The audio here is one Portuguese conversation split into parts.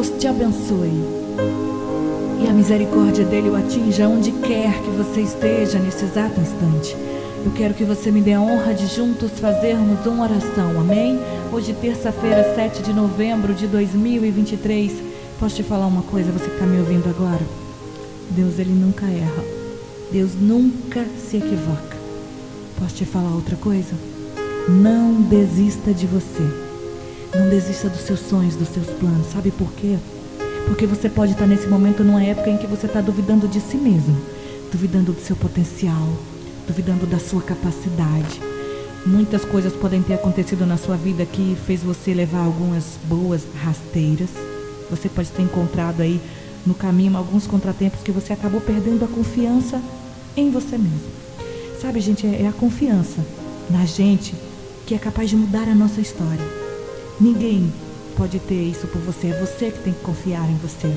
Deus te abençoe. E a misericórdia dele o atinja onde quer que você esteja nesse exato instante. Eu quero que você me dê a honra de juntos fazermos uma oração, amém? Hoje, terça-feira, 7 de novembro de 2023. Posso te falar uma coisa, você que está me ouvindo agora? Deus, ele nunca erra. Deus nunca se equivoca. Posso te falar outra coisa? Não desista de você. Não desista dos seus sonhos, dos seus planos. Sabe por quê? Porque você pode estar nesse momento numa época em que você está duvidando de si mesmo, duvidando do seu potencial, duvidando da sua capacidade. Muitas coisas podem ter acontecido na sua vida que fez você levar algumas boas rasteiras. Você pode ter encontrado aí no caminho alguns contratempos que você acabou perdendo a confiança em você mesmo. Sabe, gente, é, é a confiança na gente que é capaz de mudar a nossa história. Ninguém pode ter isso por você, é você que tem que confiar em você.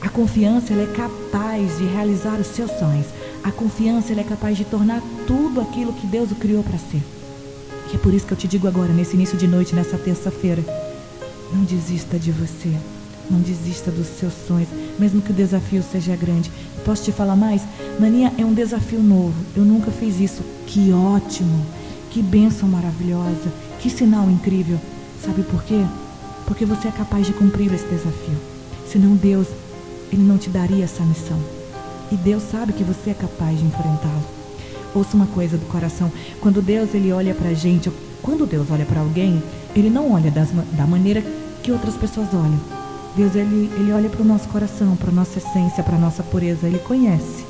A confiança ela é capaz de realizar os seus sonhos. A confiança ela é capaz de tornar tudo aquilo que Deus o criou para ser. E é por isso que eu te digo agora, nesse início de noite, nessa terça-feira, não desista de você. Não desista dos seus sonhos, mesmo que o desafio seja grande. Posso te falar mais? Mania é um desafio novo. Eu nunca fiz isso. Que ótimo! Que bênção maravilhosa! Que sinal incrível! Sabe por quê? Porque você é capaz de cumprir esse desafio. Senão Deus, Ele não te daria essa missão. E Deus sabe que você é capaz de enfrentá-lo. Ouça uma coisa do coração. Quando Deus ele olha para a gente, quando Deus olha para alguém, Ele não olha das, da maneira que outras pessoas olham. Deus ele, ele olha para o nosso coração, para nossa essência, para a nossa pureza. Ele conhece.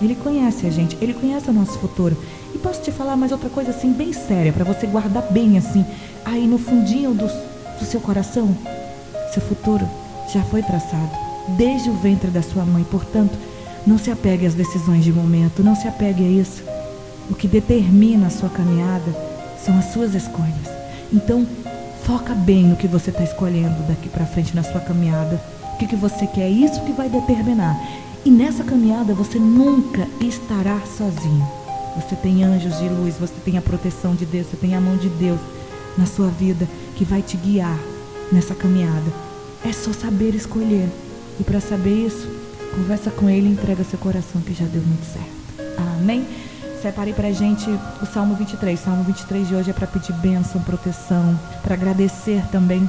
Ele conhece a gente. Ele conhece o nosso futuro. E posso te falar mais outra coisa assim, bem séria, para você guardar bem assim, aí no fundinho do, do seu coração. Seu futuro já foi traçado desde o ventre da sua mãe. Portanto, não se apegue às decisões de momento, não se apegue a isso. O que determina a sua caminhada são as suas escolhas. Então, foca bem no que você está escolhendo daqui para frente na sua caminhada. O que, que você quer, é isso que vai determinar. E nessa caminhada você nunca estará sozinho. Você tem anjos de luz, você tem a proteção de Deus, você tem a mão de Deus na sua vida que vai te guiar nessa caminhada. É só saber escolher. E para saber isso, Conversa com ele e entrega seu coração que já deu muito certo. Amém? Separei pra gente o Salmo 23. Salmo 23 de hoje é para pedir bênção, proteção, para agradecer também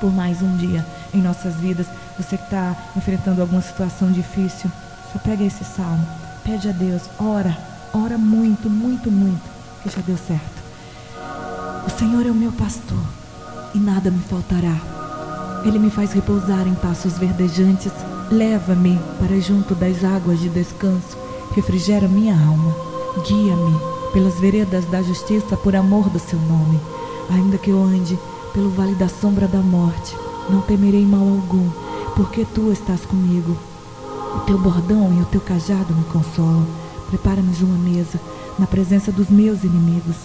por mais um dia em nossas vidas. Você que está enfrentando alguma situação difícil, só pega esse salmo, pede a Deus, ora, ora muito, muito, muito, que já deu certo. O Senhor é o meu pastor e nada me faltará. Ele me faz repousar em passos verdejantes Leva-me para junto das águas de descanso, refrigera minha alma. Guia-me pelas veredas da justiça por amor do seu nome. Ainda que eu ande pelo vale da sombra da morte, não temerei mal algum, porque tu estás comigo. O teu bordão e o teu cajado me consolam. Prepara-me uma mesa na presença dos meus inimigos.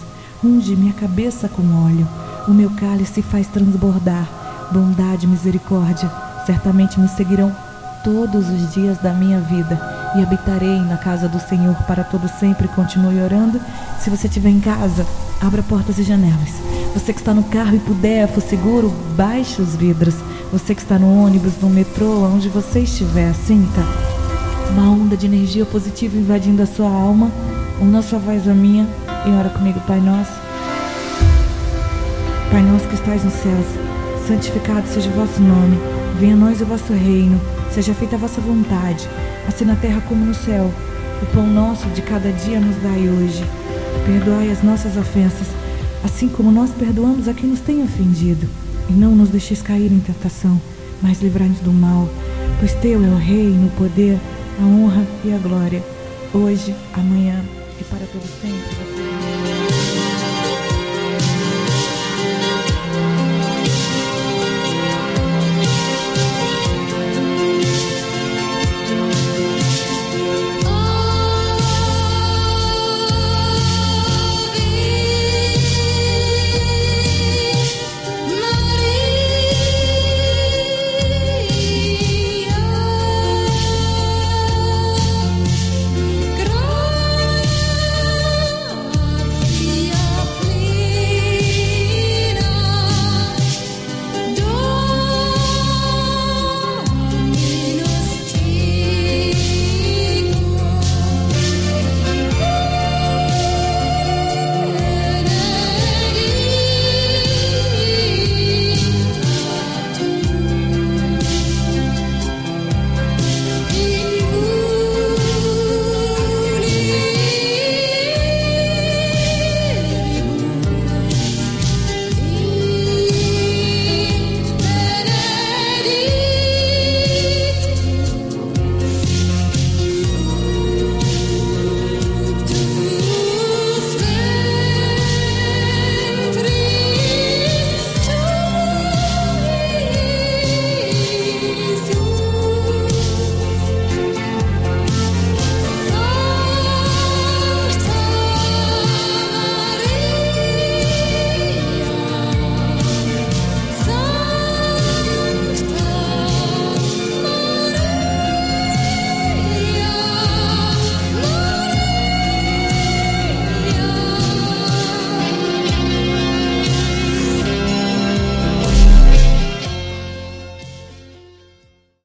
Unge minha cabeça com óleo. O meu cálice faz transbordar. Bondade e misericórdia certamente me seguirão todos os dias da minha vida e habitarei na casa do Senhor para todo sempre. Continue orando. Se você estiver em casa, abra portas e janelas. Você que está no carro e puder, for seguro, baixe os vidros. Você que está no ônibus, no metrô, onde você estiver, sinta uma onda de energia positiva invadindo a sua alma. Uma sua voz a minha e ora comigo, Pai Nosso. Pai Nosso que estais nos céus, santificado seja o vosso nome. Venha a nós o vosso reino Seja feita a vossa vontade, assim na terra como no céu. O pão nosso de cada dia nos dai hoje. Perdoai as nossas ofensas, assim como nós perdoamos a quem nos tem ofendido. E não nos deixeis cair em tentação, mas livrai-nos do mal. Pois teu é o reino, o poder, a honra e a glória, hoje, amanhã para todo sempre.